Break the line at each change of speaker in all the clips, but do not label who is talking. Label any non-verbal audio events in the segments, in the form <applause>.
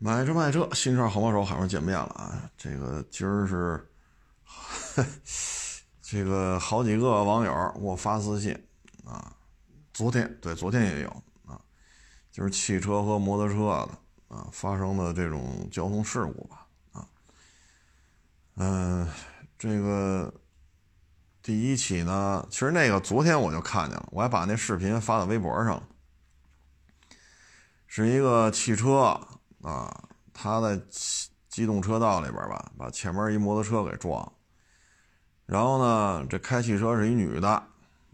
买车卖车，新车好帮手，好上见面了啊！这个今儿是，<laughs> 这个好几个网友给我发私信啊，昨天对，昨天也有啊，就是汽车和摩托车的啊发生的这种交通事故吧啊，嗯，这个第一起呢，其实那个昨天我就看见了，我还把那视频发到微博上了，是一个汽车。啊，他在机动车道里边吧，把前面一摩托车给撞。然后呢，这开汽车是一女的，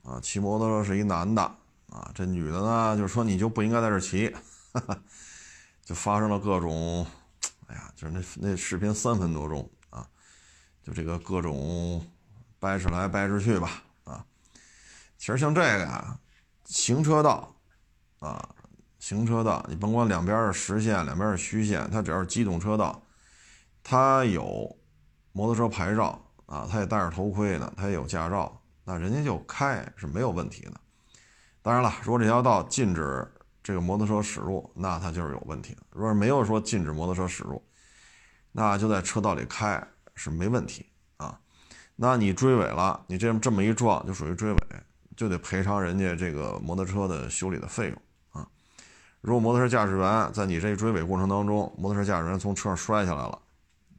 啊，骑摩托车是一男的，啊，这女的呢就说你就不应该在这骑，哈哈就发生了各种，哎呀，就是那那视频三分多钟啊，就这个各种掰扯来掰扯去吧，啊，其实像这个呀，行车道，啊。行车道，你甭管两边是实线，两边是虚线，它只要是机动车道，它有摩托车牌照啊，他也戴着头盔呢，他也有驾照，那人家就开是没有问题的。当然了，如果这条道禁止这个摩托车驶入，那它就是有问题。如果没有说禁止摩托车驶入，那就在车道里开是没问题啊。那你追尾了，你这这么一撞就属于追尾，就得赔偿人家这个摩托车的修理的费用。如果摩托车驾驶员在你这追尾过程当中，摩托车驾驶员从车上摔下来了，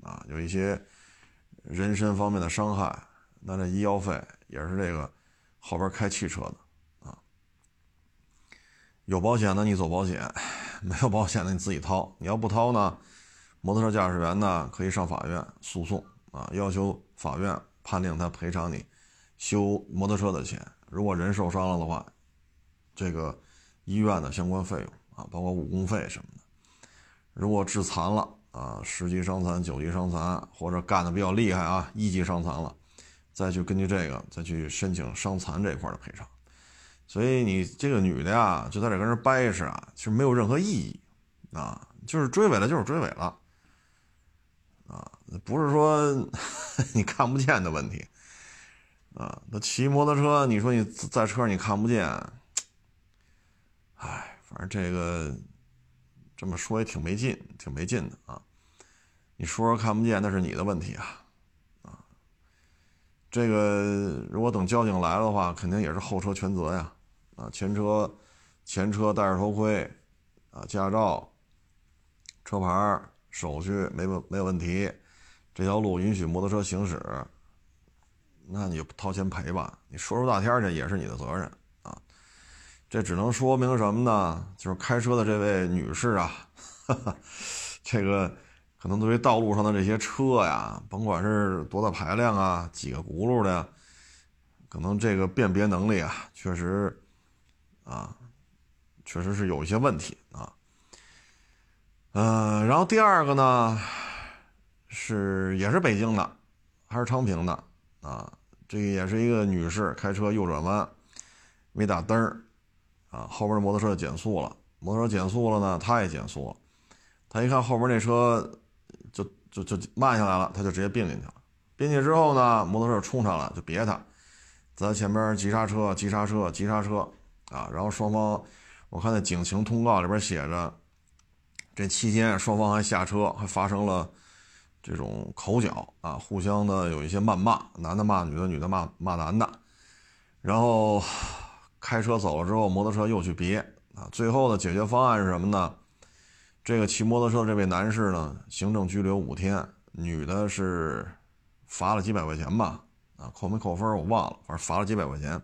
啊，有一些人身方面的伤害，那这医药费也是这个后边开汽车的啊。有保险的你走保险，没有保险的你自己掏。你要不掏呢，摩托车驾驶员呢可以上法院诉讼啊，要求法院判令他赔偿你修摩托车的钱。如果人受伤了的话，这个医院的相关费用。啊，包括误工费什么的，如果致残了啊，十级伤残、九级伤残，或者干的比较厉害啊，一级伤残了，再去根据这个再去申请伤残这一块的赔偿。所以你这个女的呀，就在这跟人掰扯啊，其实没有任何意义啊，就是追尾了就是追尾了啊，不是说 <laughs> 你看不见的问题啊。那骑摩托车，你说你在车上你看不见，唉。反正这个这么说也挺没劲，挺没劲的啊！你说说看不见，那是你的问题啊！啊，这个如果等交警来了的话，肯定也是后车全责呀！啊，前车前车戴着头盔，啊，驾照、车牌、手续没问没有问题，这条路允许摩托车行驶，那你就掏钱赔吧！你说出大天去也是你的责任。这只能说明什么呢？就是开车的这位女士啊，哈 <laughs> 哈这个可能对于道路上的这些车呀，甭管是多大排量啊，几个轱辘的呀，可能这个辨别能力啊，确实啊，确实是有一些问题啊。嗯，然后第二个呢，是也是北京的，还是昌平的啊？这也是一个女士开车右转弯没打灯儿。啊，后边的摩托车减速了，摩托车减速了呢，他也减速了。他一看后边那车就就就慢下来了，他就直接并进去了。并进之后呢，摩托车冲上来就别他，在前边急刹车，急刹车，急刹车啊！然后双方，我看那警情通告里边写着，这期间双方还下车，还发生了这种口角啊，互相的有一些谩骂，男的骂女的，女的骂骂男的，然后。开车走了之后，摩托车又去别啊！最后的解决方案是什么呢？这个骑摩托车的这位男士呢，行政拘留五天；女的是罚了几百块钱吧？啊，扣没扣分我忘了，反正罚了几百块钱。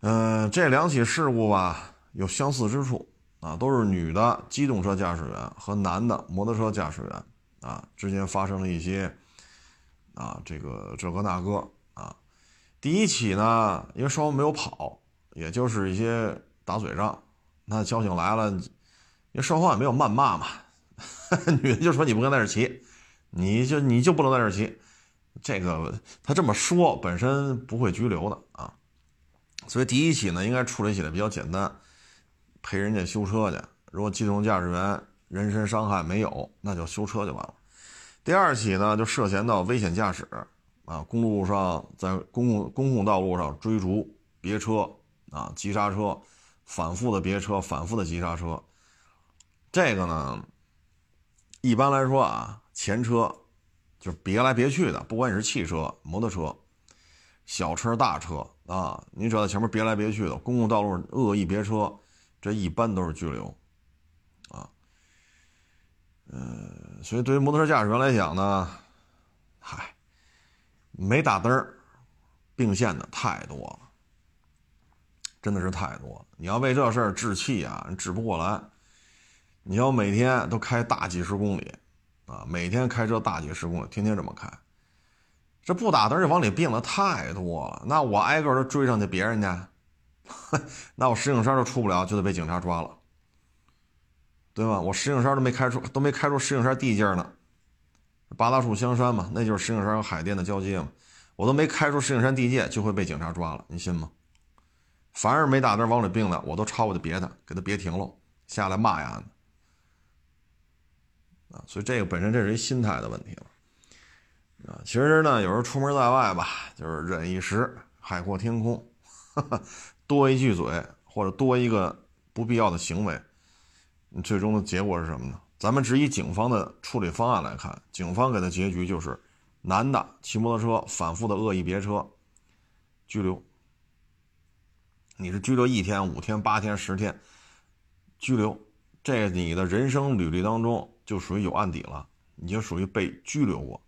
嗯，这两起事故吧有相似之处啊，都是女的机动车驾驶员和男的摩托车驾驶员啊之间发生了一些啊这个这个那个。第一起呢，因为双方没有跑，也就是一些打嘴仗。那交警来了，因为双方也没有谩骂嘛，<laughs> 女的就说你不跟在这骑，你就你就不能在这骑。这个他这么说本身不会拘留的啊。所以第一起呢，应该处理起来比较简单，陪人家修车去。如果机动驾驶员人身伤害没有，那就修车就完了。第二起呢，就涉嫌到危险驾驶。啊，公路上在公共公共道路上追逐别车啊，急刹车，反复的别车，反复的急刹车，这个呢，一般来说啊，前车就别来别去的，不管你是汽车、摩托车、小车、大车啊，你只要在前面别来别去的，公共道路恶意别车，这一般都是拘留啊。嗯，所以对于摩托车驾驶员来讲呢，嗨，没打灯儿并线的太多了，真的是太多了。你要为这事儿置气啊，你治不过来。你要每天都开大几十公里，啊，每天开车大几十公里，天天这么开，这不打灯就往里并的太多了。那我挨个都追上去别人家，<laughs> 那我石景山都出不了，就得被警察抓了，对吧？我石景山都没开出，都没开出石景山地界呢，八大处香山嘛，那就是石景山和海淀的交接嘛，我都没开出石景山地界，就会被警察抓了，你信吗？凡是没打灯往里并的，我都超过去别他，给他别停了，下来骂呀。啊，所以这个本身这是一心态的问题了，啊，其实呢，有时候出门在外吧，就是忍一时，海阔天空，<laughs> 多一句嘴或者多一个不必要的行为，你最终的结果是什么呢？咱们只以警方的处理方案来看，警方给的结局就是，男的骑摩托车反复的恶意别车，拘留，你是拘留一天、五天、八天、十天，拘留，这你的人生履历当中。就属于有案底了，你就属于被拘留过。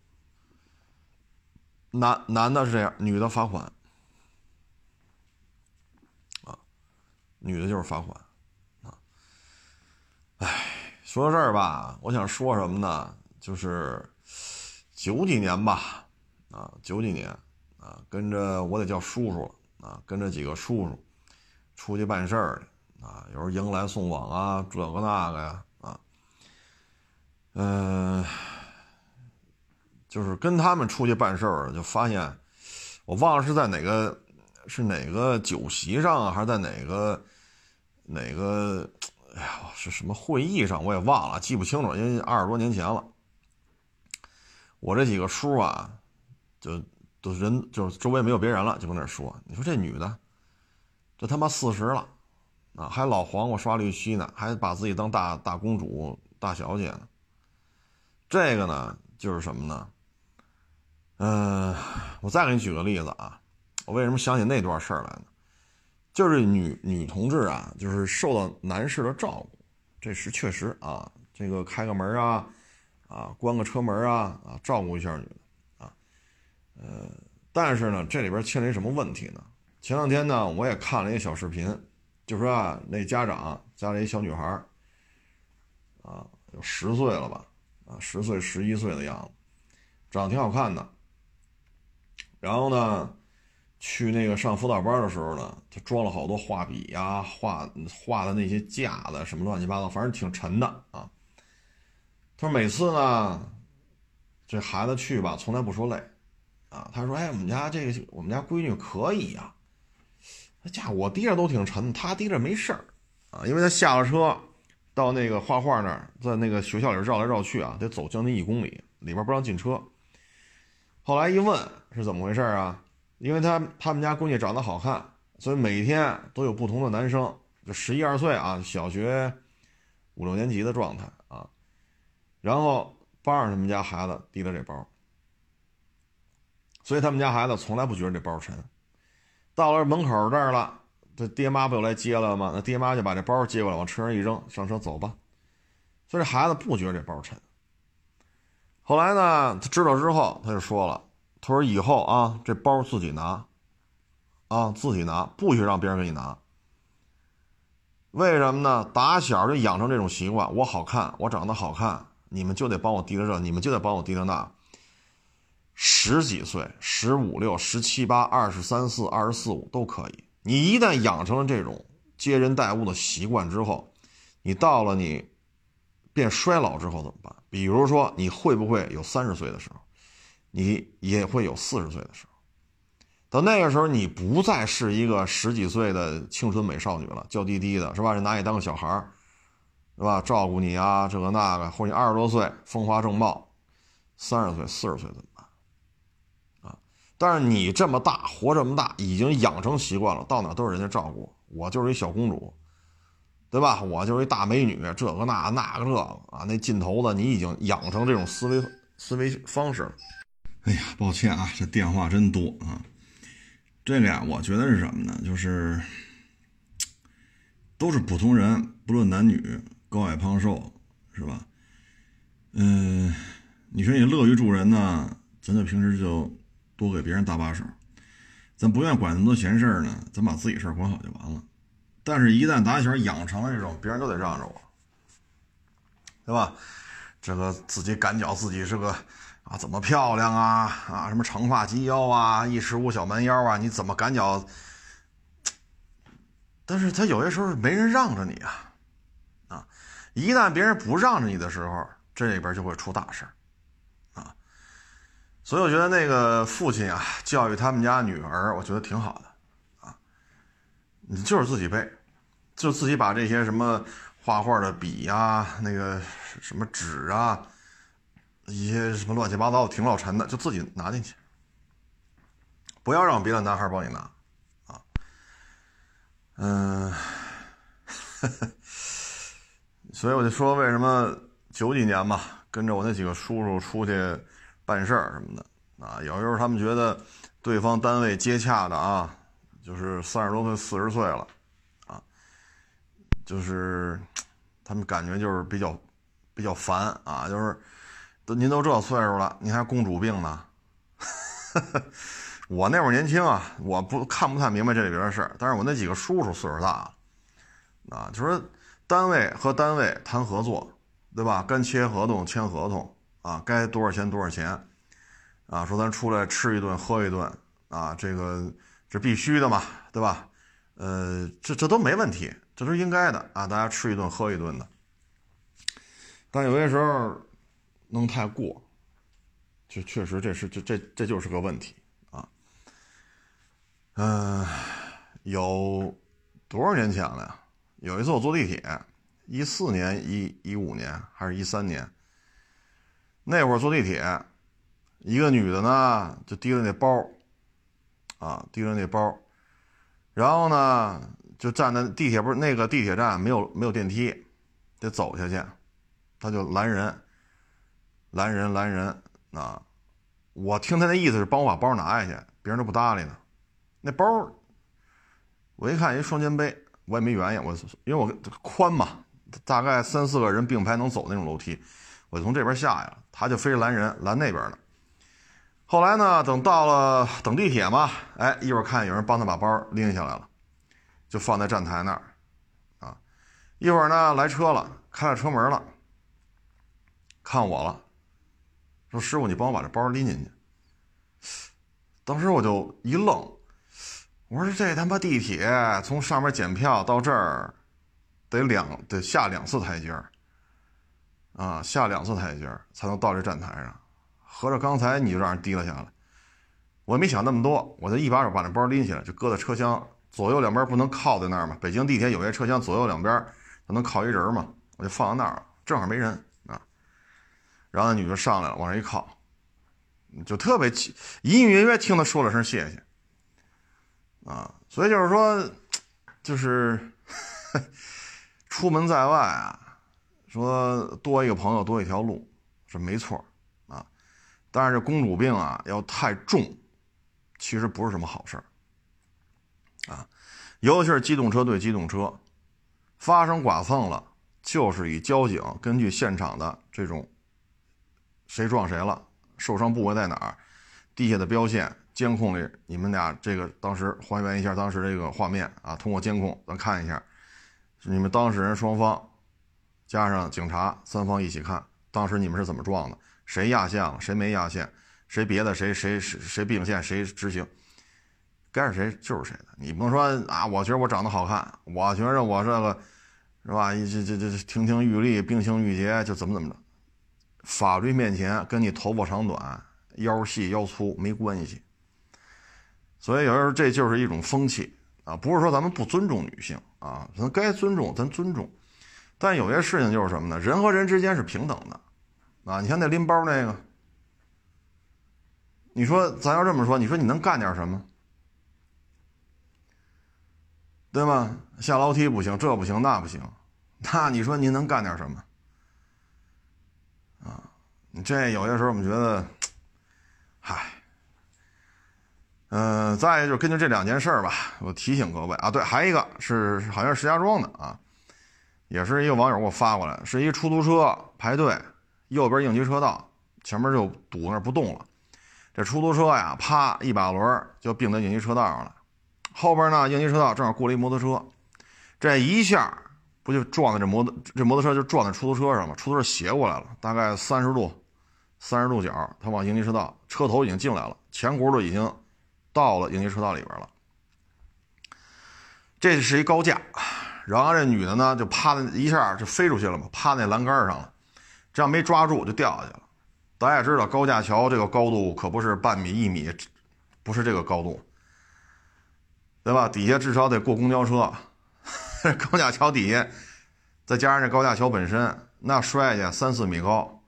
男男的是这样，女的罚款。啊，女的就是罚款。啊，哎，说到这儿吧，我想说什么呢？就是九几年吧，啊，九几年，啊，跟着我得叫叔叔，啊，跟着几个叔叔出去办事儿啊，有时候迎来送往啊，这个那个呀啊。嗯，就是跟他们出去办事儿，就发现，我忘了是在哪个，是哪个酒席上，还是在哪个哪个，哎呀，是什么会议上，我也忘了，记不清楚，因为二十多年前了。我这几个叔啊，就都人，就是周围没有别人了，就跟那说：“你说这女的，这他妈四十了，啊，还老黄瓜刷绿漆呢，还把自己当大大公主、大小姐呢。”这个呢，就是什么呢？嗯，我再给你举个例子啊。我为什么想起那段事儿来呢？就是女女同志啊，就是受到男士的照顾，这是确实啊。这个开个门啊，啊，关个车门啊，啊，照顾一下女的啊。呃，但是呢，这里边牵连什么问题呢？前两天呢，我也看了一个小视频，就说啊，那家长家里一小女孩啊，有十岁了吧。啊，十岁、十一岁的样子，长得挺好看的。然后呢，去那个上辅导班的时候呢，他装了好多画笔呀、画画的那些架子，什么乱七八糟，反正挺沉的啊。他说每次呢，这孩子去吧，从来不说累啊。他说：“哎，我们家这个我们家闺女可以呀，那家伙我提着都挺沉，他提着没事儿啊，因为他下了车。”到那个画画那儿，在那个学校里绕来绕去啊，得走将近一公里，里边不让进车。后来一问是怎么回事啊？因为他他们家闺女长得好看，所以每天都有不同的男生，就十一二岁啊，小学五六年级的状态啊，然后帮着他们家孩子提着这包，所以他们家孩子从来不觉得这包沉。到了门口这儿了。这爹妈不又来接了吗？那爹妈就把这包接过来，往车上一扔，上车走吧。所以这孩子不觉得这包沉。后来呢，他知道之后，他就说了：“他说以后啊，这包自己拿，啊自己拿，不许让别人给你拿。为什么呢？打小就养成这种习惯，我好看，我长得好看，你们就得帮我提着这，你们就得帮我提着那。十几岁，十五六、十七八、二十三四、二十四五都可以。”你一旦养成了这种接人待物的习惯之后，你到了你变衰老之后怎么办？比如说，你会不会有三十岁的时候，你也会有四十岁的时候。到那个时候，你不再是一个十几岁的青春美少女了，娇滴滴的，是吧？人拿你当个小孩儿，是吧？照顾你啊，这个那个，或者你二十多岁风华正茂，三十岁、四十岁怎么办？啊？但是你这么大，活这么大，已经养成习惯了，到哪都是人家照顾我，就是一小公主，对吧？我就是一大美女，这个那那个这个啊，那劲头子你已经养成这种思维思维方式了。哎呀，抱歉啊，这电话真多啊。这个呀，我觉得是什么呢？就是都是普通人，不论男女，高矮胖瘦，是吧？嗯，你说你乐于助人呢，咱就平时就多给别人搭把手。咱不愿管那么多闲事儿呢，咱把自己事儿管好就完了。但是，一旦打小养成了这种，别人都得让着我，对吧？这个自己感觉自己是个。啊，怎么漂亮啊？啊，什么长发及腰啊，一尺五小蛮腰啊？你怎么赶脚？但是他有些时候没人让着你啊，啊，一旦别人不让着你的时候，这里边就会出大事啊。所以我觉得那个父亲啊，教育他们家女儿，我觉得挺好的啊。你就是自己背，就自己把这些什么画画的笔呀，那个什么纸啊。一些什么乱七八糟挺老沉的，就自己拿进去，不要让别的男孩帮你拿，啊，嗯，<laughs> 所以我就说，为什么九几年吧，跟着我那几个叔叔出去办事儿什么的，啊，有时候他们觉得对方单位接洽的啊，就是三十多岁、四十岁了，啊，就是他们感觉就是比较比较烦啊，就是。都您都这岁数了，您还公主病呢？<laughs> 我那会儿年轻啊，我不看不太明白这里边的事儿。但是我那几个叔叔岁数大了，啊，就说单位和单位谈合作，对吧？该签合同签合同啊，该多少钱多少钱，啊，说咱出来吃一顿喝一顿啊，这个这必须的嘛，对吧？呃，这这都没问题，这都是应该的啊，大家吃一顿喝一顿的。但有些时候。弄太过，这确实这是这这这就是个问题啊。嗯，有多少年前了呀？有一次我坐地铁，一四年、一一五年还是一三年？那会儿坐地铁，一个女的呢就提着那包，啊，提着那包，然后呢就站在地铁不是那个地铁站没有没有电梯，得走下去，她就拦人。拦人拦人啊！我听他那意思是帮我把包拿下去，别人都不搭理呢。那包，我一看一双肩背，我也没原因，我因为我宽嘛，大概三四个人并排能走那种楼梯，我就从这边下去了。他就非拦人拦那边的。后来呢，等到了等地铁嘛，哎，一会儿看有人帮他把包拎下来了，就放在站台那儿啊。一会儿呢来车了，开了车门了，看我了。说师傅，你帮我把这包拎进去。当时我就一愣，我说这他妈地铁从上面检票到这儿，得两得下两次台阶儿，啊，下两次台阶才能到这站台上。合着刚才你就让人提了下来，我也没想那么多，我就一把手把那包拎起来，就搁在车厢左右两边不能靠在那儿嘛。北京地铁有些车厢左右两边它能靠一人嘛，我就放在那儿，正好没人。然后那女的上来了，往上一靠，就特别隐隐约约听她说了声谢谢，啊，所以就是说，就是出门在外啊，说多一个朋友多一条路是没错啊，但是这公主病啊要太重，其实不是什么好事，啊，尤其是机动车对机动车发生剐蹭了，就是以交警根据现场的这种。谁撞谁了？受伤部位在哪儿？地下的标线、监控里，你们俩这个当时还原一下当时这个画面啊！通过监控咱看一下，你们当事人双方加上警察三方一起看，当时你们是怎么撞的？谁压线了？谁没压线？谁别的？谁谁谁谁并线？谁执行？该是谁就是谁的。你不能说啊！我觉得我长得好看，我觉得我这个是吧？这这这亭亭玉立、冰清玉洁，就怎么怎么着？法律面前跟你头发长短、腰细腰粗没关系，所以有时候这就是一种风气啊，不是说咱们不尊重女性啊，咱该尊重咱尊重，但有些事情就是什么呢？人和人之间是平等的啊。你像那拎包那个，你说咱要这么说，你说你能干点什么？对吗？下楼梯不行，这不行那不行那你说您能干点什么？这有些时候我们觉得，嗨，嗯，再一个就是根据这两件事儿吧，我提醒各位啊，对，还一个是好像是石家庄的啊，也是一个网友给我发过来，是一出租车排队，右边应急车道，前面就堵那不动了，这出租车呀，啪一把轮就并到应急车道上了，后边呢应急车道正好过了一摩托车，这一下。不就撞在这摩托这摩托车就撞在出租车上了，出租车斜过来了，大概三十度，三十度角，他往应急车道，车头已经进来了，前轱辘已经到了应急车道里边了。这是一高架，然后这女的呢就趴在一下就飞出去了嘛，趴那栏杆上了，这样没抓住就掉下去了。大家也知道高架桥这个高度可不是半米一米，不是这个高度，对吧？底下至少得过公交车。<laughs> 高架桥底下，再加上这高架桥本身，那摔下去三四米高，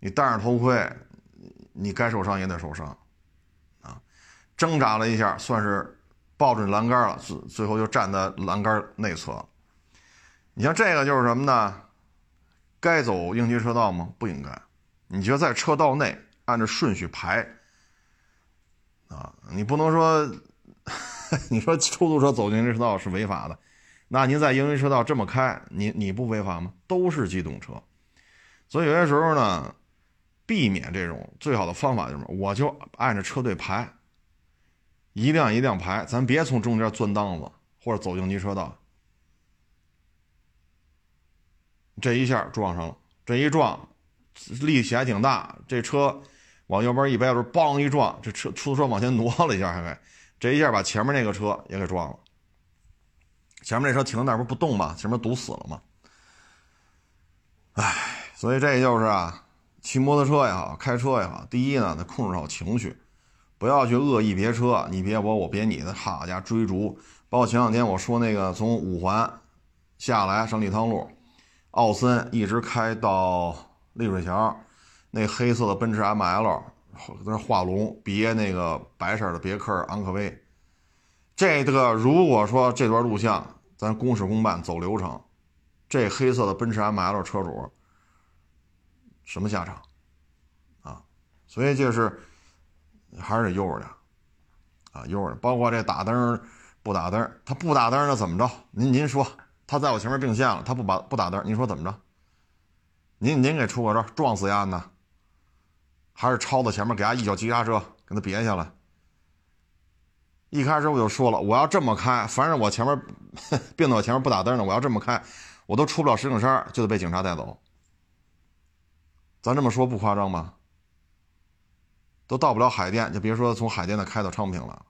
你戴上头盔，你该受伤也得受伤，啊，挣扎了一下，算是抱准栏杆了，最最后就站在栏杆内侧。你像这个就是什么呢？该走应急车道吗？不应该。你觉得在车道内按照顺序排，啊，你不能说，<laughs> 你说出租车走应急车道是违法的。那您在应急车道这么开，你你不违法吗？都是机动车，所以有些时候呢，避免这种最好的方法就是什么？我就按着车队排，一辆一辆排，咱别从中间钻档子或者走应急车道。这一下撞上了，这一撞力气还挺大，这车往右边一掰，就是梆一撞，这车出租车往前挪了一下，还给这一下把前面那个车也给撞了。前面那车停那儿不不动吗？前面堵死了吗？唉，所以这就是啊，骑摩托车也好，开车也好，第一呢，得控制好情绪，不要去恶意别车，你别我，我别你的，好家伙追逐。包括前两天我说那个从五环下来上立汤路，奥森一直开到丽水桥，那黑色的奔驰 ML 那画龙别那个白色的别克昂科威。这个如果说这段录像咱公事公办走流程，这黑色的奔驰 ML 车主什么下场啊？所以就是还是得悠着点啊，悠着。包括这打灯不打灯，他不打灯那怎么着？您您说他在我前面并线了，他不把不打灯，您说怎么着？您您给出个招，撞死丫呢？还是超到前面给他一脚急刹车给他别下来？一开始我就说了，我要这么开，反正我前面 <laughs> 并到我前面不打灯的，我要这么开，我都出不了石景山，就得被警察带走。咱这么说不夸张吧？都到不了海淀，就别说从海淀的开到昌平了。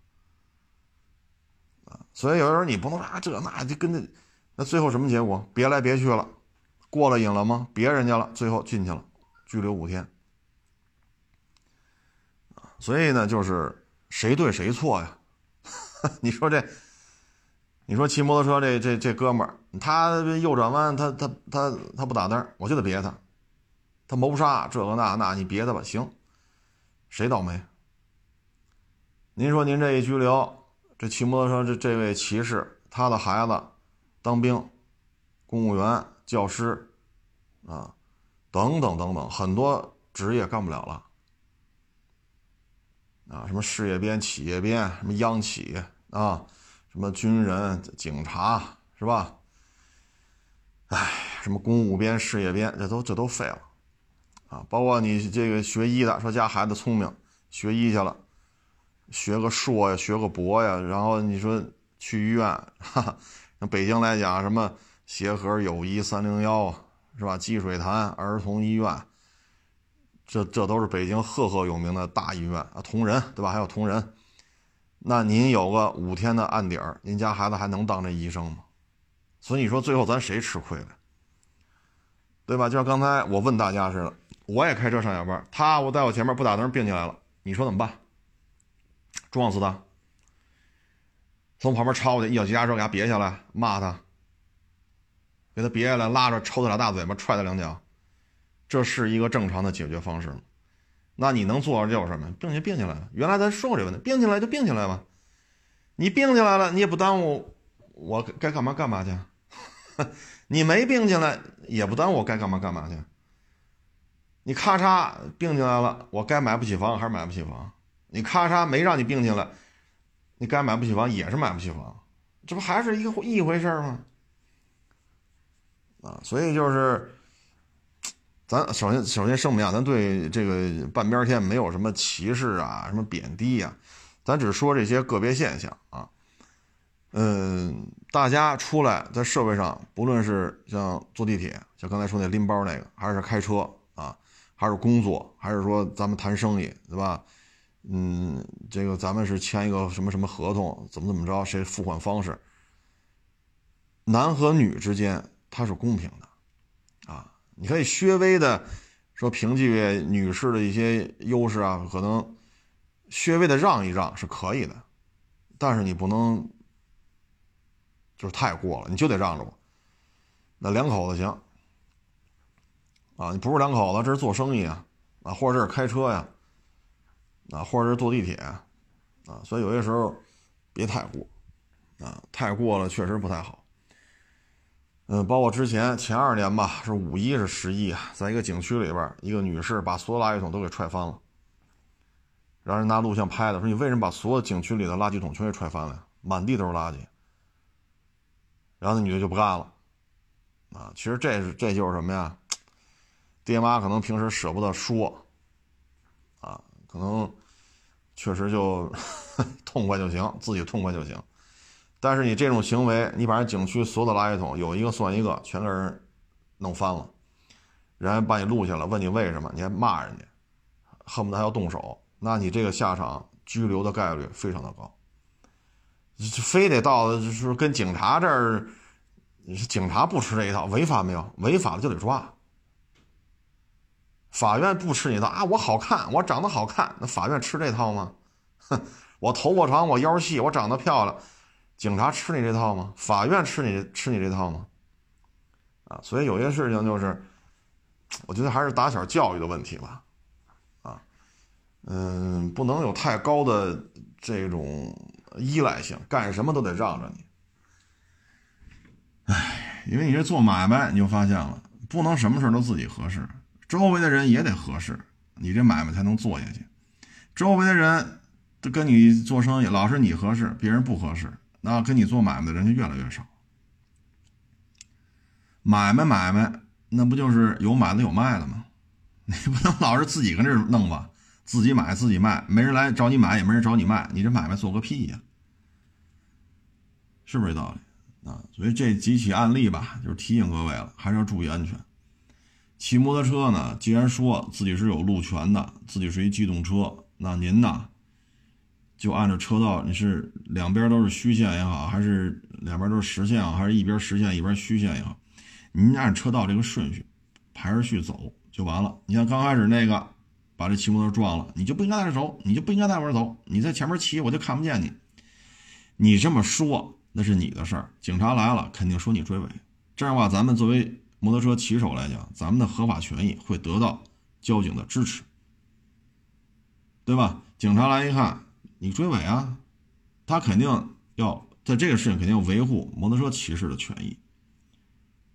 所以有时候你不能说这那就跟那那最后什么结果？别来别去了，过了瘾了吗？别人家了，最后进去了，拘留五天。所以呢，就是谁对谁错呀？<laughs> 你说这，你说骑摩托车这这这哥们儿，他右转弯，他他他他不打灯，我就得别他，他谋杀这个那那，你别的吧，行，谁倒霉？您说您这一拘留，这骑摩托车这这位骑士，他的孩子当兵、公务员、教师啊，等等等等，很多职业干不了了。啊，什么事业编、企业编，什么央企啊，什么军人、警察，是吧？哎，什么公务编、事业编，这都这都废了，啊，包括你这个学医的，说家孩子聪明，学医去了，学个硕呀，学个博呀，然后你说去医院，哈哈，北京来讲，什么协和、友谊、三零幺，是吧？积水潭儿童医院。这这都是北京赫赫有名的大医院啊，同仁对吧？还有同仁，那您有个五天的案底儿，您家孩子还能当这医生吗？所以你说最后咱谁吃亏了，对吧？就像刚才我问大家似的，我也开车上下班，他我在我前面不打灯并进来了，你说怎么办？撞死他？从旁边超过去，一脚急刹车给他别下来，骂他，给他别下来，拉着抽他俩大嘴巴，踹他两脚。这是一个正常的解决方式吗？那你能做的就是什么？并且并进来了。原来咱说过这问题，并进来就并进来吧。你并进来了，你也不耽误我该干嘛干嘛去，<laughs> 你没并进来也不耽误我该干嘛干嘛去。你咔嚓并进来了，我该买不起房还是买不起房？你咔嚓没让你并进来，你该买不起房也是买不起房，这不还是一个一回事吗？啊，所以就是，咱首先首先声明啊，咱对这个半边天没有什么歧视啊，什么贬低呀，咱只说这些个别现象啊。嗯，大家出来在社会上，不论是像坐地铁，像刚才说那拎包那个，还是开车，还是工作，还是说咱们谈生意，对吧？嗯，这个咱们是签一个什么什么合同，怎么怎么着，谁付款方式？男和女之间它是公平的，啊，你可以稍微的说凭借女士的一些优势啊，可能稍微的让一让是可以的，但是你不能。就是太过了，你就得让着我。那两口子行啊，你不是两口子，这是做生意啊，啊，或者这是开车呀，啊，或者是坐地铁啊，所以有些时候别太过啊，太过了确实不太好。嗯，包括之前前二年吧，是五一是十一啊，在一个景区里边，一个女士把所有垃圾桶都给踹翻了，让人拿录像拍的，说你为什么把所有景区里的垃圾桶全给踹翻了呀？满地都是垃圾。然后那女的就不干了，啊，其实这是这就是什么呀？爹妈可能平时舍不得说，啊，可能确实就 <laughs> 痛快就行，自己痛快就行。但是你这种行为，你把人景区所有的垃圾桶有一个算一个，全给人弄翻了，人家把你录下来，问你为什么，你还骂人家，恨不得还要动手，那你这个下场拘留的概率非常的高。非得到就是跟警察这儿，警察不吃这一套，违法没有？违法了就得抓。法院不吃你的啊！我好看，我长得好看，那法院吃这套吗？哼，<laughs> 我头发长，我腰细，我长得漂亮，警察吃你这套吗？法院吃你吃你这套吗？啊，所以有些事情就是，我觉得还是打小教育的问题吧。啊，嗯，不能有太高的这种。依赖性，干什么都得让着你。哎，因为你这做买卖，你就发现了，不能什么事都自己合适，周围的人也得合适，你这买卖才能做下去。周围的人都跟你做生意，老是你合适，别人不合适，那跟你做买卖的人就越来越少。买卖买卖，那不就是有买的有卖的吗？<laughs> 你不能老是自己跟这弄吧？自己买自己卖，没人来找你买，也没人找你卖，你这买卖做个屁呀！是不是这道理啊？所以这几起案例吧，就是提醒各位了，还是要注意安全。骑摩托车呢，既然说自己是有路权的，自己是一机动车，那您呢，就按照车道，你是两边都是虚线也好，还是两边都是实线啊，还是一边实线一边虚线也好，您按车道这个顺序排着序走就完了。你像刚开始那个把这骑摩托撞了，你就不应该在这走，你就不应该在我这走，你在前面骑我就看不见你。你这么说。那是你的事儿，警察来了肯定说你追尾，这样的话，咱们作为摩托车骑手来讲，咱们的合法权益会得到交警的支持，对吧？警察来一看，你追尾啊，他肯定要在这个事情肯定要维护摩托车骑士的权益，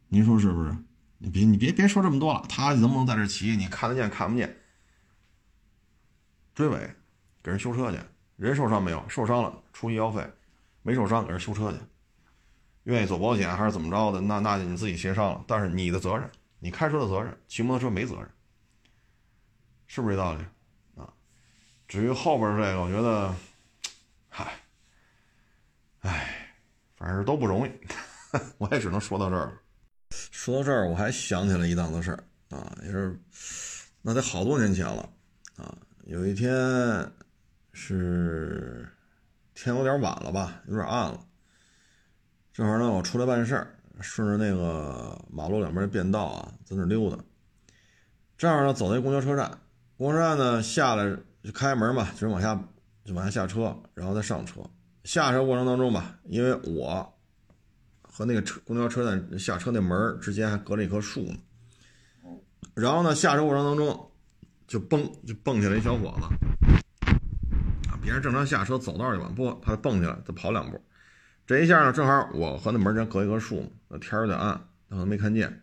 您说是不是？你别你别别说这么多了，他能不能在这骑，你看得见看不见？追尾，给人修车去，人受伤没有？受伤了，出医药费。没受伤，给人修车去，愿意走保险还是怎么着的？那那你自己协商了。但是你的责任，你开车的责任，骑摩托车没责任，是不是这道理啊？至于后边这个，我觉得，嗨，唉，反正都不容易，<laughs> 我也只能说到这儿了。说到这儿，我还想起来一档子事儿啊，也是，那得好多年前了啊。有一天是。天有点晚了吧，有点暗了。正好呢，我出来办事儿，顺着那个马路两边的便道啊，在那溜达。正好呢，走那公交车站，公交车站呢下来就开门嘛，就是往下就往下下车，然后再上车。下车过程当中吧，因为我和那个车公交车站下车那门之间还隔了一棵树呢。然后呢，下车过程当中就蹦就蹦起来一小伙子。别人正常下车走道就往，不，他蹦起来，再跑两步，这一下呢，正好我和那门间隔一棵树，那天有点暗，他可能没看见。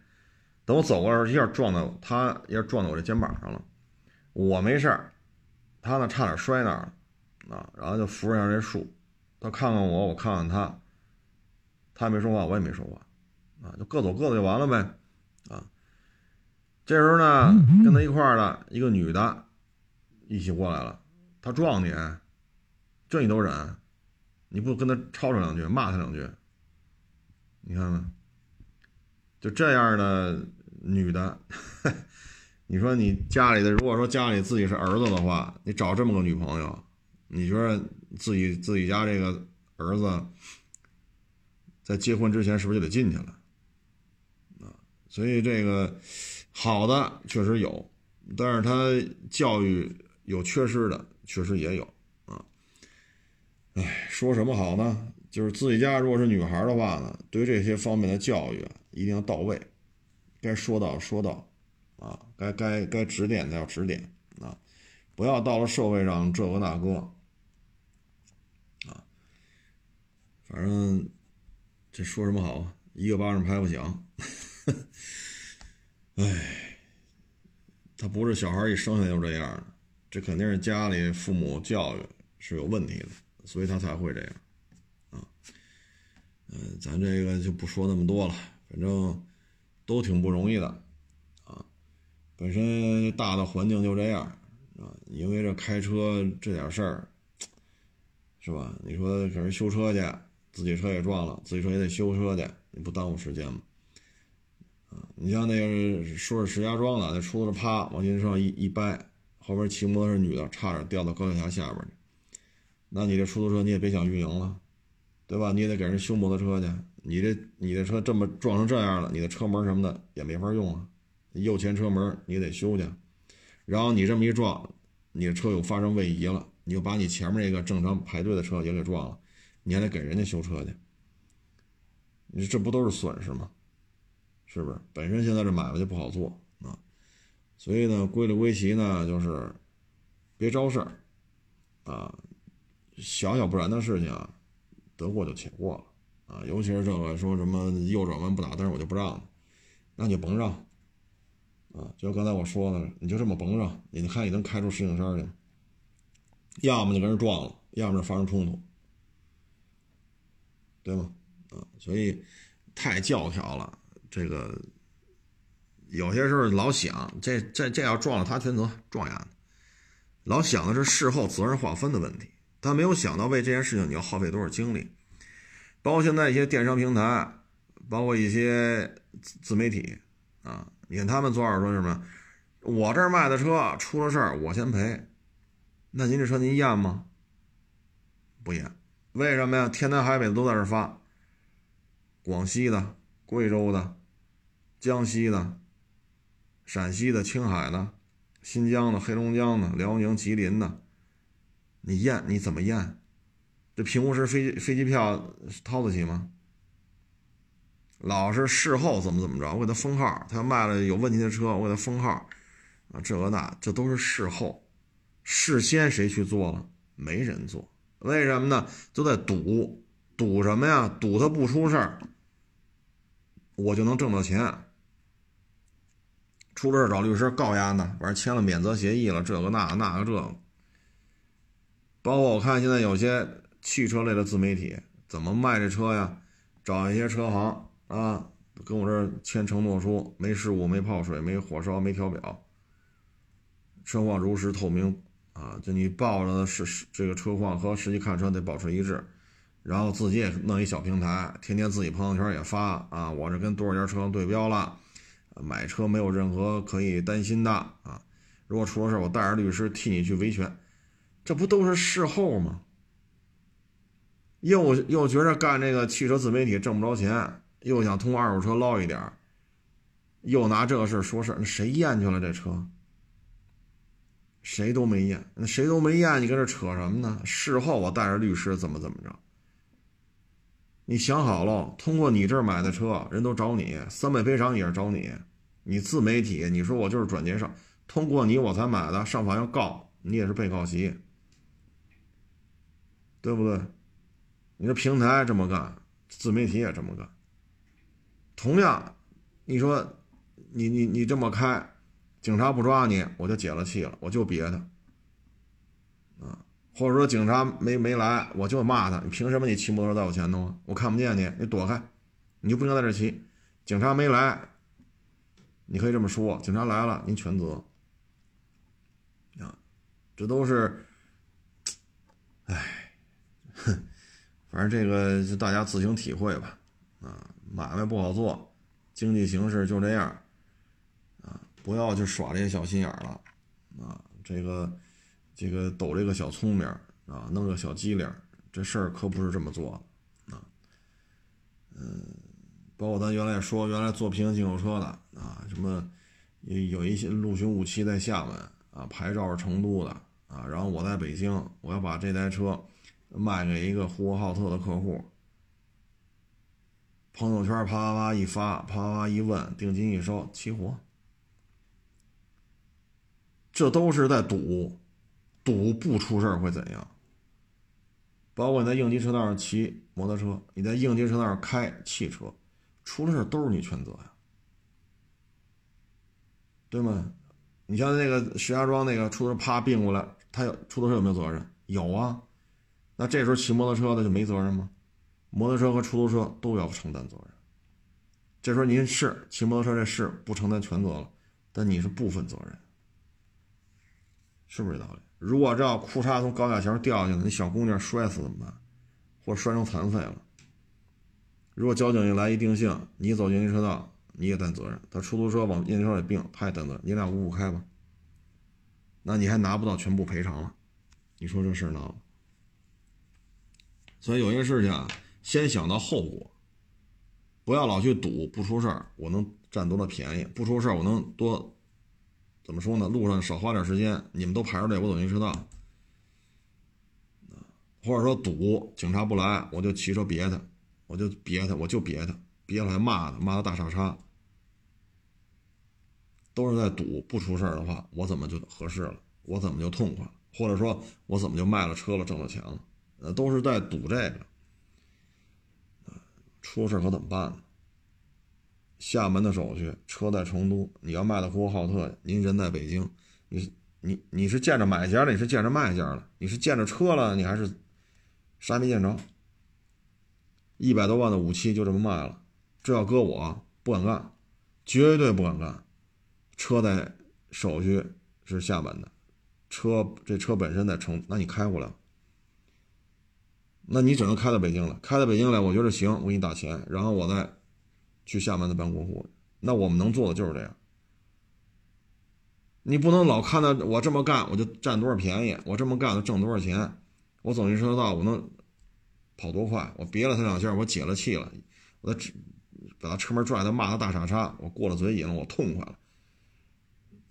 等我走过来时，一下撞到他，一下撞到我这肩膀上了。我没事儿，他呢差点摔那儿了啊，然后就扶着一下这树。他看看我，我看看他，他也没说话，我也没说话，啊，就各走各的就完了呗，啊。这时候呢，跟他一块儿的一个女的，一起过来了，他撞你，这你都忍？你不跟他吵吵两句，骂他两句？你看看，就这样的女的，<laughs> 你说你家里的，如果说家里自己是儿子的话，你找这么个女朋友，你觉得自己自己家这个儿子在结婚之前是不是就得进去了？所以这个好的确实有，但是他教育有缺失的，确实也有。哎，说什么好呢？就是自己家如果是女孩的话呢，对这些方面的教育一定要到位，该说到说到，啊，该该该指点的要指点啊，不要到了社会上这个那个，啊，反正这说什么好啊，一个巴掌拍不响。<laughs> 哎，他不是小孩一生下来就这样的，这肯定是家里父母教育是有问题的。所以他才会这样，啊，嗯，咱这个就不说那么多了，反正都挺不容易的，啊，本身大的环境就这样，啊，因为这开车这点事儿，是吧？你说给人修车去，自己车也撞了，自己车也得修车去，你不耽误时间吗？啊，你像那个说是石家庄的，那出租车啪往前车上一一掰，后边骑摩托车女的，差点掉到高架桥下边去。那你这出租车你也别想运营了，对吧？你也得给人修摩托车去。你这你的车这么撞成这样了，你的车门什么的也没法用了，右前车门你得修去。然后你这么一撞，你的车又发生位移了，你又把你前面那个正常排队的车也给撞了，你还得给人家修车去。你这不都是损失吗？是不是？本身现在这买卖就不好做啊，所以呢，归了归齐呢，就是别招事儿啊。小小不然的事情啊，得过就且过了啊！尤其是这个说什么右转弯不打灯，我就不让，那你甭让啊！就刚才我说的，你就这么甭让，你看你能开出石景山去吗？要么就跟人撞了，要么就发生冲突，对吗？啊，所以太教条了。这个有些时候老想，这这这要撞了他全责，撞呀！老想的是事后责任划分的问题。他没有想到为这件事情你要耗费多少精力，包括现在一些电商平台，包括一些自媒体啊，你看他们昨晚说什么？我这儿卖的车出了事儿我先赔，那您这车您验吗？不验，为什么呀？天南海北的都在这发，广西的、贵州的、江西的、陕西的、青海的、新疆的、黑龙江的、辽宁、吉林的。你验你怎么验？这平湖市飞机飞机票掏得起吗？老是事后怎么怎么着，我给他封号。他要卖了有问题的车，我给他封号。啊，这个那，这都是事后。事先谁去做了？没人做。为什么呢？都在赌，赌什么呀？赌他不出事儿，我就能挣到钱。出了事找律师告丫呢，完签了免责协议了，这个那那个这个。包括我看现在有些汽车类的自媒体怎么卖这车呀？找一些车行啊，跟我这儿签承诺书，没事故、没泡水、没火烧、没调表，车况如实透明啊！就你报的是这个车况和实际看车得保持一致，然后自己也弄一小平台，天天自己朋友圈也发啊，我这跟多少家车行对标了，买车没有任何可以担心的啊！如果出了事我带着律师替你去维权。这不都是事后吗？又又觉着干这个汽车自媒体挣不着钱，又想通过二手车捞一点又拿这个事说事谁验去了这车？谁都没验，那谁都没验，你跟这扯什么呢？事后我带着律师怎么怎么着？你想好了，通过你这儿买的车，人都找你三倍赔偿也是找你，你自媒体，你说我就是转介绍，通过你我才买的，上法院告你也是被告席。对不对？你说平台这么干，自媒体也这么干。同样，你说你你你这么开，警察不抓你，我就解了气了，我就别他，啊，或者说警察没没来，我就骂他，你凭什么你骑摩托车在我前头啊？我看不见你，你躲开，你就不应该在这骑。警察没来，你可以这么说，警察来了，您全责。啊，这都是，哎，哼。<laughs> 反正这个就大家自行体会吧，啊，买卖不好做，经济形势就这样，啊，不要去耍这些小心眼了，啊，这个这个抖这个小聪明啊，弄个小机灵，这事儿可不是这么做，啊，嗯，包括咱原来说，原来做平行进口车的啊，什么有有一些陆巡武器在厦门啊，牌照是成都的啊，然后我在北京，我要把这台车。卖给一个呼和浩特的客户，朋友圈啪啪啪一发，啪啪啪一问，定金一收，起活。这都是在赌，赌不出事会怎样？包括你在应急车道上骑摩托车，你在应急车道上开汽车，出了事都是你全责呀，对吗？你像那个石家庄那个出租车啪并过来，他有出租车有没有责任？有啊。那这时候骑摩托车的就没责任吗？摩托车和出租车都要承担责任。这时候您是骑摩托车这是不承担全责了，但你是部分责任，是不是这道理？如果这要裤衩从高架桥掉下去，那小姑娘摔死怎么办？或摔成残废了？如果交警一来一定性，你走应急车道你也担责任，他出租车往应急车道里并他也担责任，你俩五五开吧。那你还拿不到全部赔偿了，你说这事儿闹？所以有些事情啊，先想到后果，不要老去赌不出事儿，我能占多大便宜？不出事儿，我能多怎么说呢？路上少花点时间，你们都排着队，我走应急车道，或者说赌警察不来，我就骑车别他，我就别他，我就别他，别了还骂他，骂他大傻叉，都是在赌不出事儿的话，我怎么就合适了？我怎么就痛快？或者说我怎么就卖了车了，挣了钱了？呃，都是在赌这个，出事可怎么办呢？厦门的手续，车在成都，你要卖到呼和浩特，您人在北京，你你你是见着买家了，你是见着卖家了，你是见着车了，你还是啥没见着？一百多万的武器就这么卖了，这要搁我不敢干，绝对不敢干。车在手续是厦门的，车这车本身在成，那你开过来？那你只能开到北京了，开到北京来，我觉得行，我给你打钱，然后我再去厦门的办过户。那我们能做的就是这样。你不能老看到我这么干，我就占多少便宜，我这么干就挣多少钱，我走一车道我能跑多快，我别了他两下，我解了气了，我再把他车门拽他，骂他大傻叉，我过了嘴瘾了，我痛快了。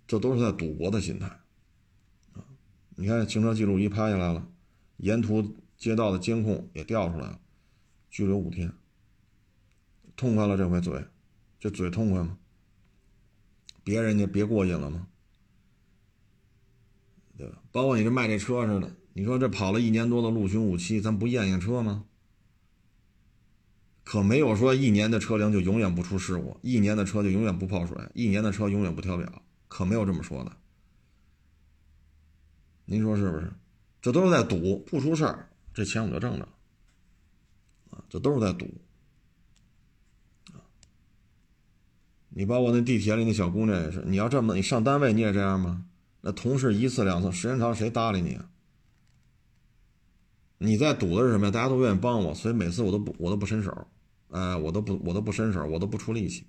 这都是在赌博的心态！你看行车记录仪拍下来了，沿途。街道的监控也调出来了，拘留五天。痛快了这回嘴，这嘴痛快吗？别人家别过瘾了吗？对吧？包括你这卖这车似的，你说这跑了一年多的陆巡五七，咱不验验车吗？可没有说一年的车龄就永远不出事故，一年的车就永远不泡水，一年的车永远不调表，可没有这么说的。您说是不是？这都是在赌不出事儿。这钱我就挣着，啊，这都是在赌，啊，你包括那地铁里那小姑娘也是，你要这么，你上单位你也这样吗？那同事一次两次，时间长谁搭理你啊？你在赌的是什么呀？大家都愿意帮我，所以每次我都不，我都不伸手，哎，我都不，我都不伸手，我都不出力气，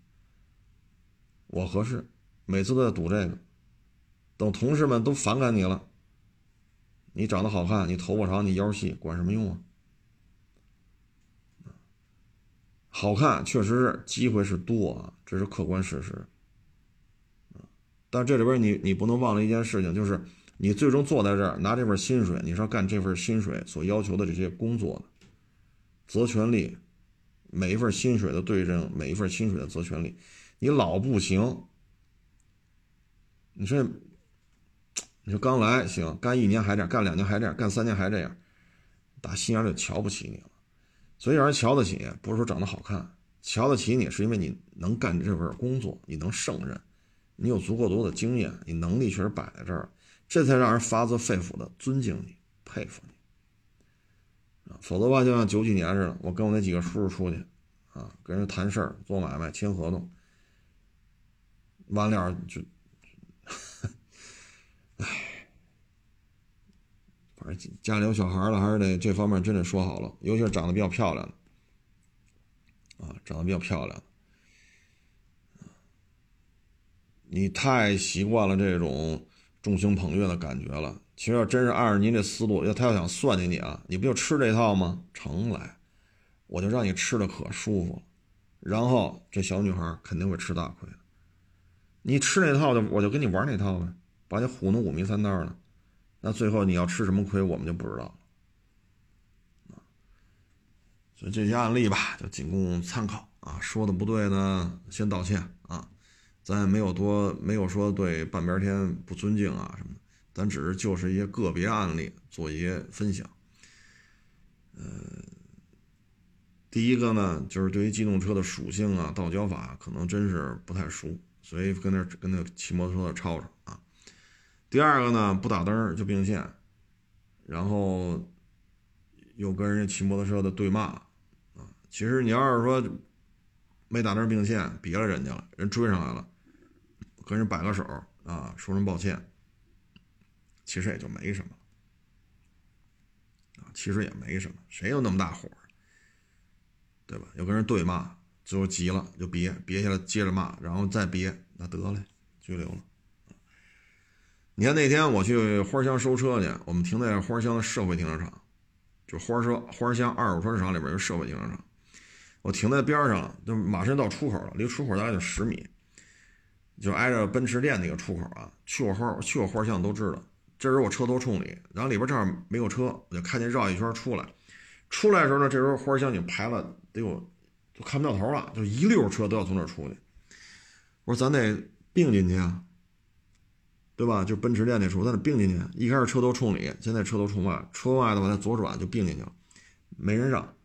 我合适，每次都在赌这个，等同事们都反感你了。你长得好看，你头发长，你腰细，管什么用啊？好看确实是机会是多啊，这是客观事实。但这里边你你不能忘了一件事情，就是你最终坐在这儿拿这份薪水，你是要干这份薪水所要求的这些工作的，责权利，每一份薪水的对应，每一份薪水的责权利，你老不行，你说。你说刚来行，干一年还这样，干两年还这样，干三年还这样，打心眼里瞧不起你了。所以让人瞧得起，不是说长得好看，瞧得起你是因为你能干这份工作，你能胜任，你有足够多的经验，你能力确实摆在这儿，这才让人发自肺腑的尊敬你、佩服你啊！否则吧，就像九几年似的，我跟我那几个叔叔出去啊，跟人谈事儿、做买卖、签合同，完了就。唉，反正家里有小孩了，还是得这方面真得说好了，尤其是长得比较漂亮的，啊，长得比较漂亮的，你太习惯了这种众星捧月的感觉了。其实要真是按照您这思路，要他要想算计你啊，你不就吃这套吗？成来，我就让你吃的可舒服了，然后这小女孩肯定会吃大亏的。你吃那套就我就跟你玩那套呗。把你糊弄五迷三道的，那最后你要吃什么亏，我们就不知道了。所以这些案例吧，就仅供参考啊。说的不对呢，先道歉啊。咱也没有多，没有说对半边天不尊敬啊什么的，咱只是就是一些个别案例做一些分享。呃，第一个呢，就是对于机动车的属性啊、道交法，可能真是不太熟，所以跟那跟那骑摩托车的吵吵啊。第二个呢，不打灯就并线，然后又跟人家骑摩托车的对骂啊。其实你要是说没打灯并线，别了人家了，人追上来了，跟人摆个手啊，说声抱歉，其实也就没什么啊，其实也没什么，谁有那么大火，对吧？又跟人对骂，最后急了就别别下来，接着骂，然后再别，那得了，拘留了。你看那天我去花乡收车去，我们停在花乡的社会停车场，就花车花乡二手车市场里边有社会停车场，我停在边上，就马上到出口了，离出口大概就十米，就挨着奔驰店那个出口啊。去过花去过花乡都知道，这时候我车头冲里，然后里边正好没有车，我就看见绕一圈出来，出来的时候呢，这时候花乡已经排了得有，就看不到头了，就一溜车都要从这出去。我说咱得并进去啊。对吧？就奔驰店那处，在那并进去。一开始车头冲里，现在车头冲外。车外的话，它左转就并进去了，没人让。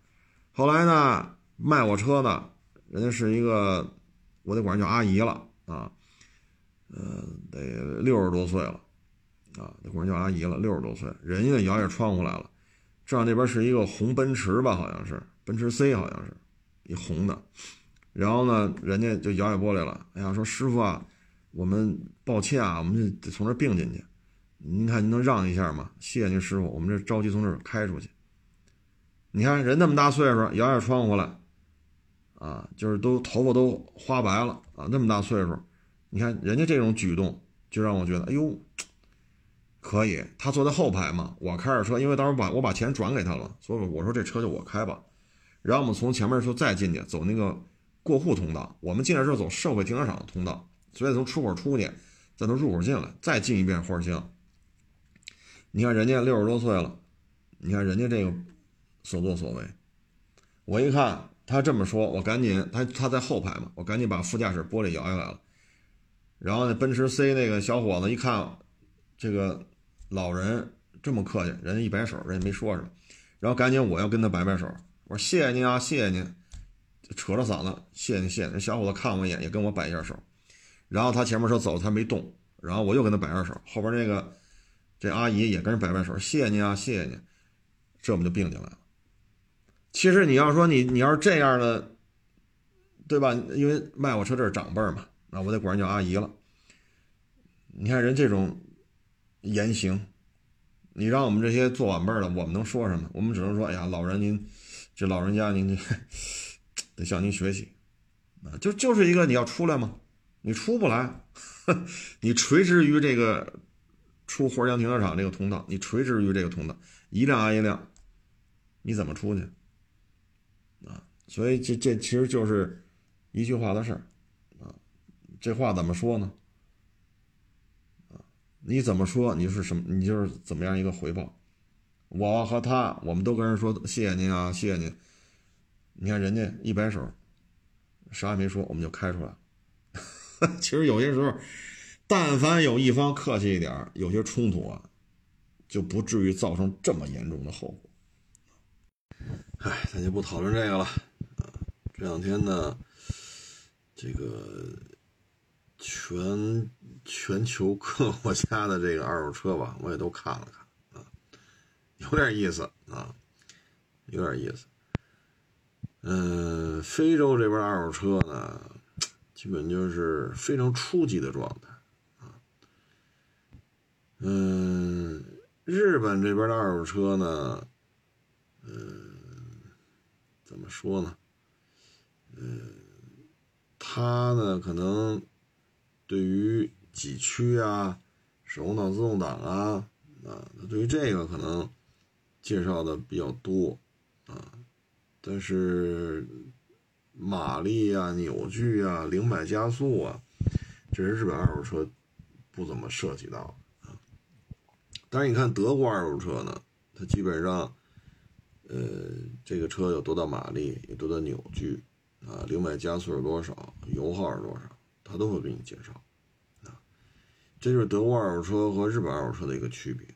后来呢，卖我车的，人家是一个，我得管人叫阿姨了啊，呃，得六十多岁了啊，得管人叫阿姨了，六十多岁。人家摇下窗户来了，正好那边是一个红奔驰吧，好像是奔驰 C，好像是一红的。然后呢，人家就摇下玻璃了，哎呀，说师傅啊。我们抱歉啊，我们得从这并进去。您看，您能让一下吗？谢谢您，师傅。我们这着急从这儿开出去。你看人那么大岁数，摇下窗户来，啊，就是都头发都花白了啊，那么大岁数，你看人家这种举动，就让我觉得，哎呦，可以。他坐在后排嘛，我开着车，因为当时把我把钱转给他了，所以我说这车就我开吧。然后我们从前面说再进去，走那个过户通道。我们进来之后走社会停车场的通道。所以从出口出去，再从入口进来，再进一遍花乡。你看人家六十多岁了，你看人家这个所作所为，我一看他这么说，我赶紧他他在后排嘛，我赶紧把副驾驶玻璃摇下来了。然后那奔驰 C 那个小伙子一看这个老人这么客气，人家一摆手，人家没说什么，然后赶紧我要跟他摆摆手，我说谢谢您啊，谢谢您，扯着嗓子谢谢您谢谢。那小伙子看我一眼，也跟我摆一下手。然后他前面车走，他没动，然后我又跟他摆下手，后边那个这阿姨也跟人摆摆手，谢谢你啊，谢谢你，这我们就并进来了。其实你要说你你要是这样的，对吧？因为卖我车这是长辈嘛，那我得管人叫阿姨了。你看人这种言行，你让我们这些做晚辈的，我们能说什么？我们只能说，哎呀，老人您这老人家您这 <laughs> 得向您学习啊，就就是一个你要出来吗？你出不来，<laughs> 你垂直于这个出活江停车场这个通道，你垂直于这个通道，一辆挨一辆，你怎么出去啊？所以这这其实就是一句话的事儿啊。这话怎么说呢？啊，你怎么说，你是什么？你就是怎么样一个回报？我和他，我们都跟人说谢谢您啊，谢谢您。你看人家一摆手，啥也没说，我们就开出来了。<laughs> 其实有些时候，但凡有一方客气一点，有些冲突啊，就不至于造成这么严重的后果。哎，咱就不讨论这个了。这两天呢，这个全全球各国家的这个二手车吧，我也都看了看啊，有点意思啊，有点意思。嗯，非洲这边二手车呢，基本就是非常初级的状态啊。嗯，日本这边的二手车呢，嗯，怎么说呢？嗯，它呢可能对于几驱啊、手动挡、自动挡啊，啊，对于这个可能介绍的比较多啊。但是马力啊、扭矩啊、零百加速啊，这是日本二手车不怎么涉及到啊。但是你看德国二手车呢，它基本上，呃，这个车有多大马力，有多大扭矩啊，零百加速是多少，油耗是多少，它都会给你介绍啊。这就是德国二手车和日本二手车的一个区别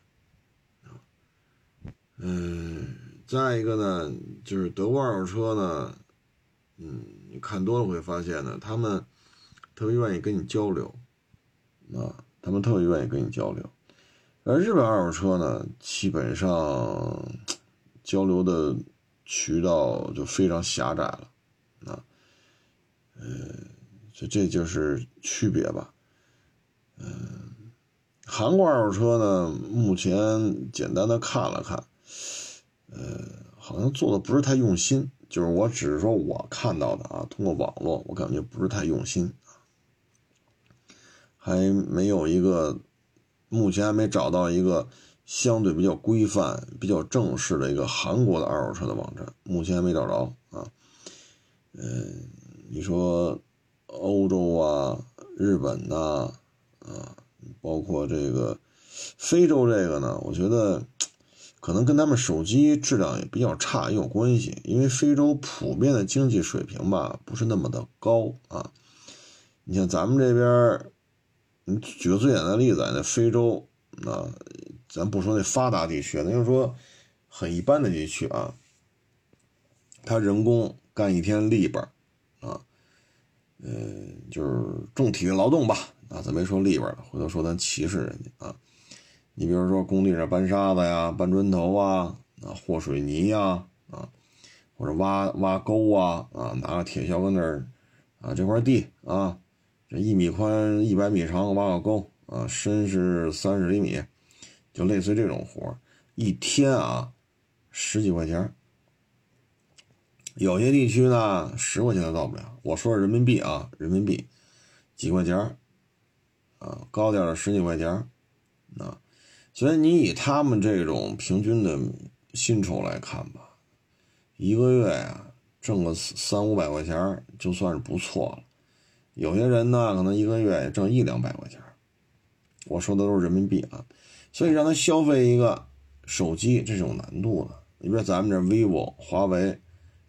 啊。嗯。再一个呢，就是德国二手车呢，嗯，你看多了会发现呢，他们特别愿意跟你交流，啊，他们特别愿意跟你交流。而日本二手车呢，基本上交流的渠道就非常狭窄了，啊，呃，这这就是区别吧。嗯，韩国二手车呢，目前简单的看了看。呃，好像做的不是太用心，就是我只是说我看到的啊，通过网络，我感觉不是太用心还没有一个，目前还没找到一个相对比较规范、比较正式的一个韩国的二手车的网站，目前还没找着啊。嗯，你说欧洲啊、日本呐，啊，包括这个非洲这个呢，我觉得。可能跟他们手机质量也比较差也有关系，因为非洲普遍的经济水平吧不是那么的高啊。你像咱们这边，你举个最简单的例子，那非洲啊，咱不说那发达地区，那就说很一般的地区啊，他人工干一天力本啊，嗯，就是重体力劳动吧啊，咱没说立本了，回头说咱歧视人家啊。你比如说工地上搬沙子呀、搬砖头啊、啊和水泥呀、啊或者挖挖沟啊、啊拿个铁锹搁那儿啊这块地啊，这一米宽、一百米长挖个沟啊，深是三十厘米，就类似这种活一天啊十几块钱，有些地区呢十块钱都到不了。我说是人民币啊，人民币几块钱啊，高点的十几块钱啊。所以你以他们这种平均的薪酬来看吧，一个月呀挣个三五百块钱就算是不错了。有些人呢可能一个月也挣一两百块钱，我说的都是人民币啊。所以让他消费一个手机，这是有难度的。你比如咱们这 vivo、华为，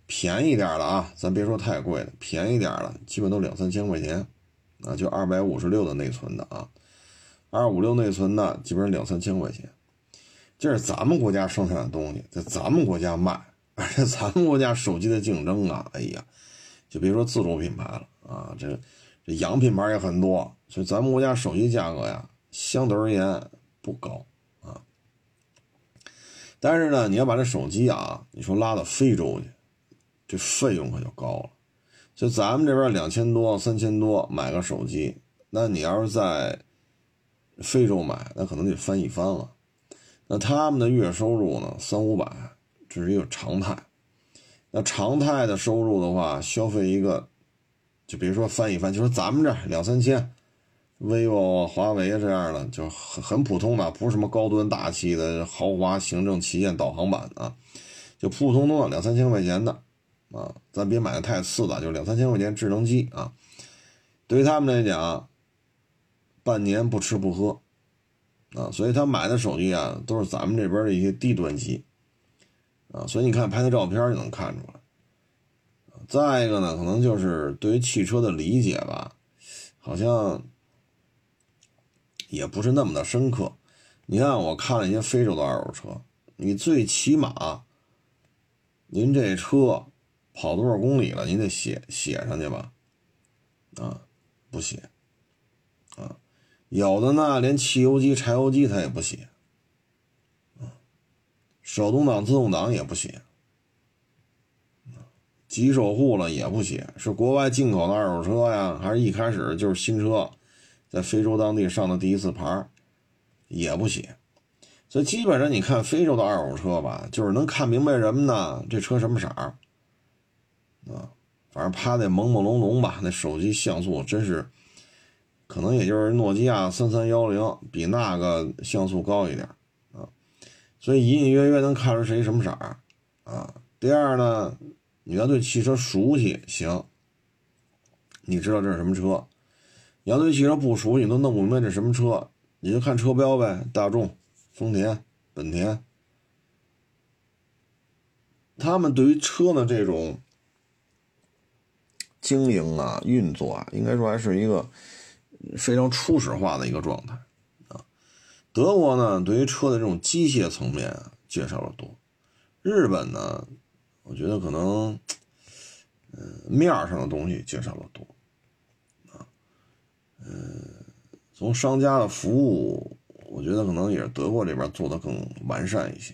便宜点的啊，咱别说太贵的，便宜点的基本都两三千块钱啊，就二百五十六的内存的啊。二五六内存的，基本上两三千块钱，这是咱们国家生产的东西，在咱们国家卖，而且咱们国家手机的竞争啊，哎呀，就别说自主品牌了啊，这这洋品牌也很多，所以咱们国家手机价格呀，相对而言不高啊。但是呢，你要把这手机啊，你说拉到非洲去，这费用可就高了。就咱们这边两千多、三千多买个手机，那你要是在非洲买那可能得翻一番了，那他们的月收入呢三五百，这是一个常态。那常态的收入的话，消费一个，就别说翻一番，就说咱们这两三千，vivo、华为这样的就很很普通的，不是什么高端大气的豪华行政旗舰导航版的，就普普通通的两三千块钱的啊，咱别买的太次的，就两三千块钱智能机啊，对于他们来讲。半年不吃不喝，啊，所以他买的手机啊，都是咱们这边的一些低端机，啊，所以你看拍的照片就能看出来。再一个呢，可能就是对于汽车的理解吧，好像也不是那么的深刻。你看，我看了一些非洲的二手车，你最起码您这车跑多少公里了？您得写写上去吧？啊，不写，有的呢连汽油机、柴油机它也不写，啊，手动挡、自动挡也不写，急守护了也不写，是国外进口的二手车呀，还是一开始就是新车，在非洲当地上的第一次牌也不写。所以基本上你看非洲的二手车吧，就是能看明白什么呢？这车什么色儿啊？反正拍的朦朦胧胧吧。那手机像素真是，可能也就是诺基亚三三幺零比那个像素高一点啊。所以隐隐约约能看出谁什么色儿啊。第二呢，你要对汽车熟悉行，你知道这是什么车；你要对汽车不熟悉，你都弄不明白这什么车，你就看车标呗，大众。丰田、本田，他们对于车的这种经营啊、运作啊，应该说还是一个非常初始化的一个状态啊。德国呢，对于车的这种机械层面介绍的多；日本呢，我觉得可能嗯面上的东西介绍的多啊。嗯，从商家的服务。我觉得可能也是德国这边做的更完善一些，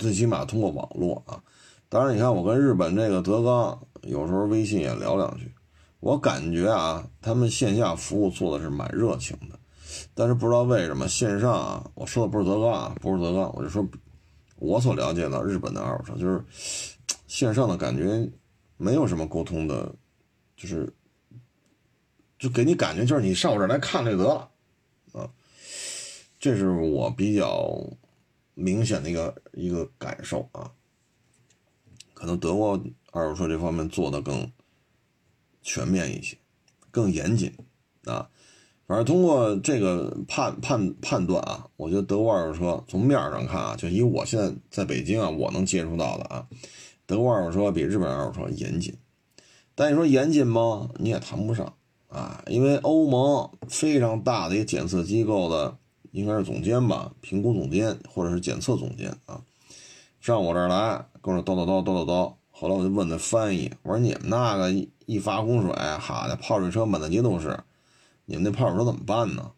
最起码通过网络啊。当然，你看我跟日本这个德纲有时候微信也聊两句，我感觉啊，他们线下服务做的是蛮热情的，但是不知道为什么线上啊，我说的不是德纲啊，不是德纲，我就说我所了解的日本的二手车，就是 <tsk> 线上的感觉没有什么沟通的，就是就给你感觉就是你上我这儿来看就得了。啊，这是我比较明显的一个一个感受啊。可能德国二手车这方面做的更全面一些，更严谨啊。反正通过这个判判判断啊，我觉得德国二手车从面上看啊，就以我现在在北京啊，我能接触到的啊，德国二手车比日本二手车严谨。但你说严谨吗？你也谈不上。啊，因为欧盟非常大的一个检测机构的，应该是总监吧，评估总监或者是检测总监啊，上我这儿来跟我叨叨叨叨叨叨。后来我就问那翻译，我说你们那个一发洪水，哈的泡水车满大街都是，你们那泡水车怎么办呢？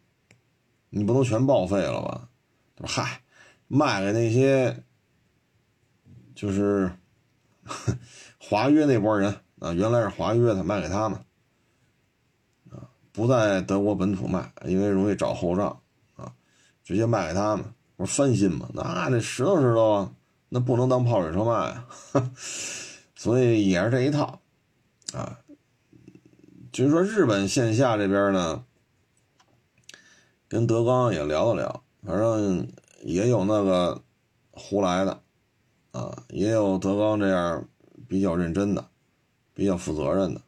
你不能全报废了吧？嗨，卖给那些就是 <laughs> 华约那波人啊，原来是华约的，卖给他们啊。不在德国本土卖，因为容易找后账啊，直接卖给他们。我说翻新嘛，那这石头石头啊，那不能当泡水车卖啊，<laughs> 所以也是这一套啊。就是说日本线下这边呢，跟德刚也聊了聊，反正也有那个胡来的啊，也有德刚这样比较认真的、比较负责任的。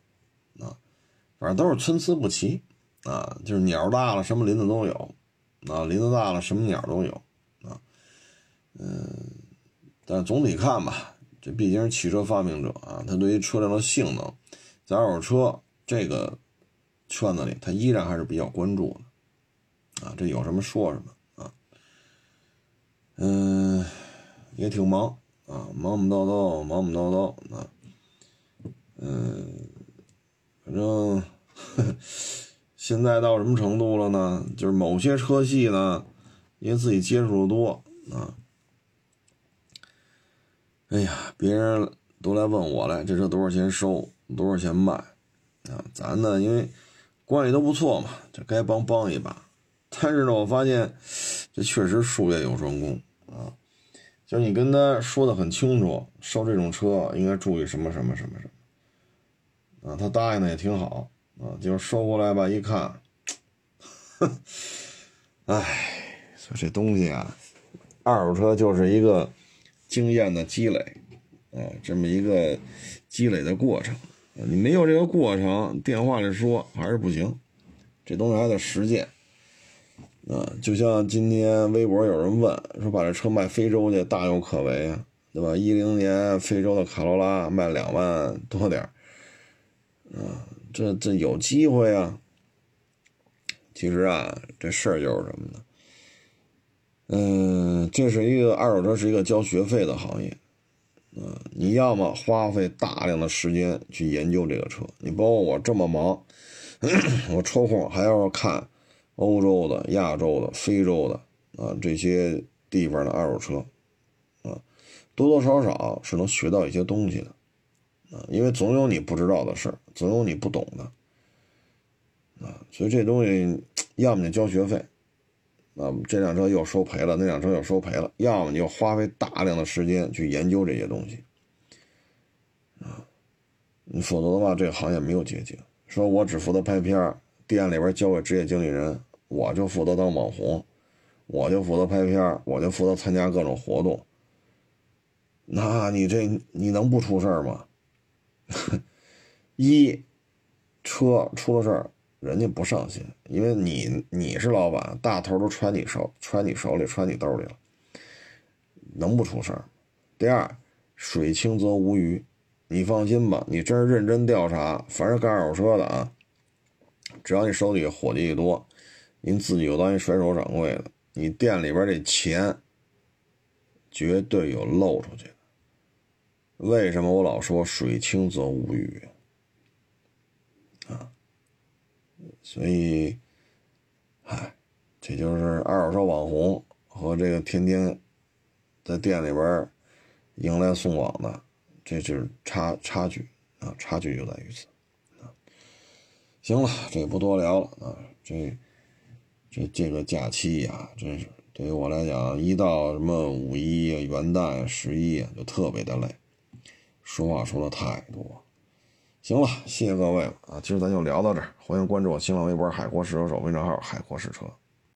啊反正都是参差不齐，啊，就是鸟大了什么林子都有，啊，林子大了什么鸟都有，啊，嗯，但总体看吧，这毕竟是汽车发明者啊，他对于车辆的性能，在二手车这个圈子里，他依然还是比较关注的，啊，这有什么说什么啊，嗯，也挺忙啊，忙忙叨叨，忙忙叨叨啊，嗯，反正。现在到什么程度了呢？就是某些车系呢，因为自己接触的多啊，哎呀，别人都来问我来，这车多少钱收，多少钱卖啊？咱呢，因为关系都不错嘛，这该帮帮一把。但是呢，我发现这确实术业有专攻啊，就是你跟他说的很清楚，收这种车应该注意什么什么什么什么啊，他答应的也挺好。啊，就是收过来吧，一看，<laughs> 哼，哎，说这东西啊，二手车就是一个经验的积累，啊，这么一个积累的过程。你没有这个过程，电话里说还是不行，这东西还得实践。啊，就像今天微博有人问说，把这车卖非洲去，大有可为啊，对吧？一零年非洲的卡罗拉卖两万多点啊。这这有机会啊！其实啊，这事儿就是什么呢？嗯，这是一个二手车是一个交学费的行业，嗯，你要么花费大量的时间去研究这个车，你包括我这么忙，<clears throat> 我抽空还要看欧洲的、亚洲的、非洲的啊这些地方的二手车，啊，多多少少是能学到一些东西的，啊，因为总有你不知道的事，总有你不懂的，啊，所以这东西 <tsk> 要么你交学费。啊，这辆车又收赔了，那辆车又收赔了，要么你就花费大量的时间去研究这些东西，啊，你否则的话，这个行业没有捷径。说我只负责拍片店里边交给职业经理人，我就负责当网红，我就负责拍片我就负责参加各种活动，那你这你能不出事儿吗？<laughs> 一车出了事。人家不上心，因为你你是老板，大头都揣你手，揣你手里，揣你兜里了，能不出事儿？第二，水清则无鱼，你放心吧，你真是认真调查，凡是干二手车的啊，只要你手里伙计一多，您自己又当一甩手掌柜的，你店里边这钱绝对有漏出去的。为什么我老说水清则无鱼？啊？所以，哎，这就是二手车网红和这个天天在店里边迎来送往的，这就是差差距啊，差距就在于此啊。行了，这也不多聊了啊，这这这个假期呀，真是对于我来讲，一到什么五一啊、元旦、十一啊，就特别的累，说话说的太多。行了，谢谢各位了啊！今儿咱就聊到这儿，欢迎关注我新浪微博“海阔试车手”微信号“海阔试车”。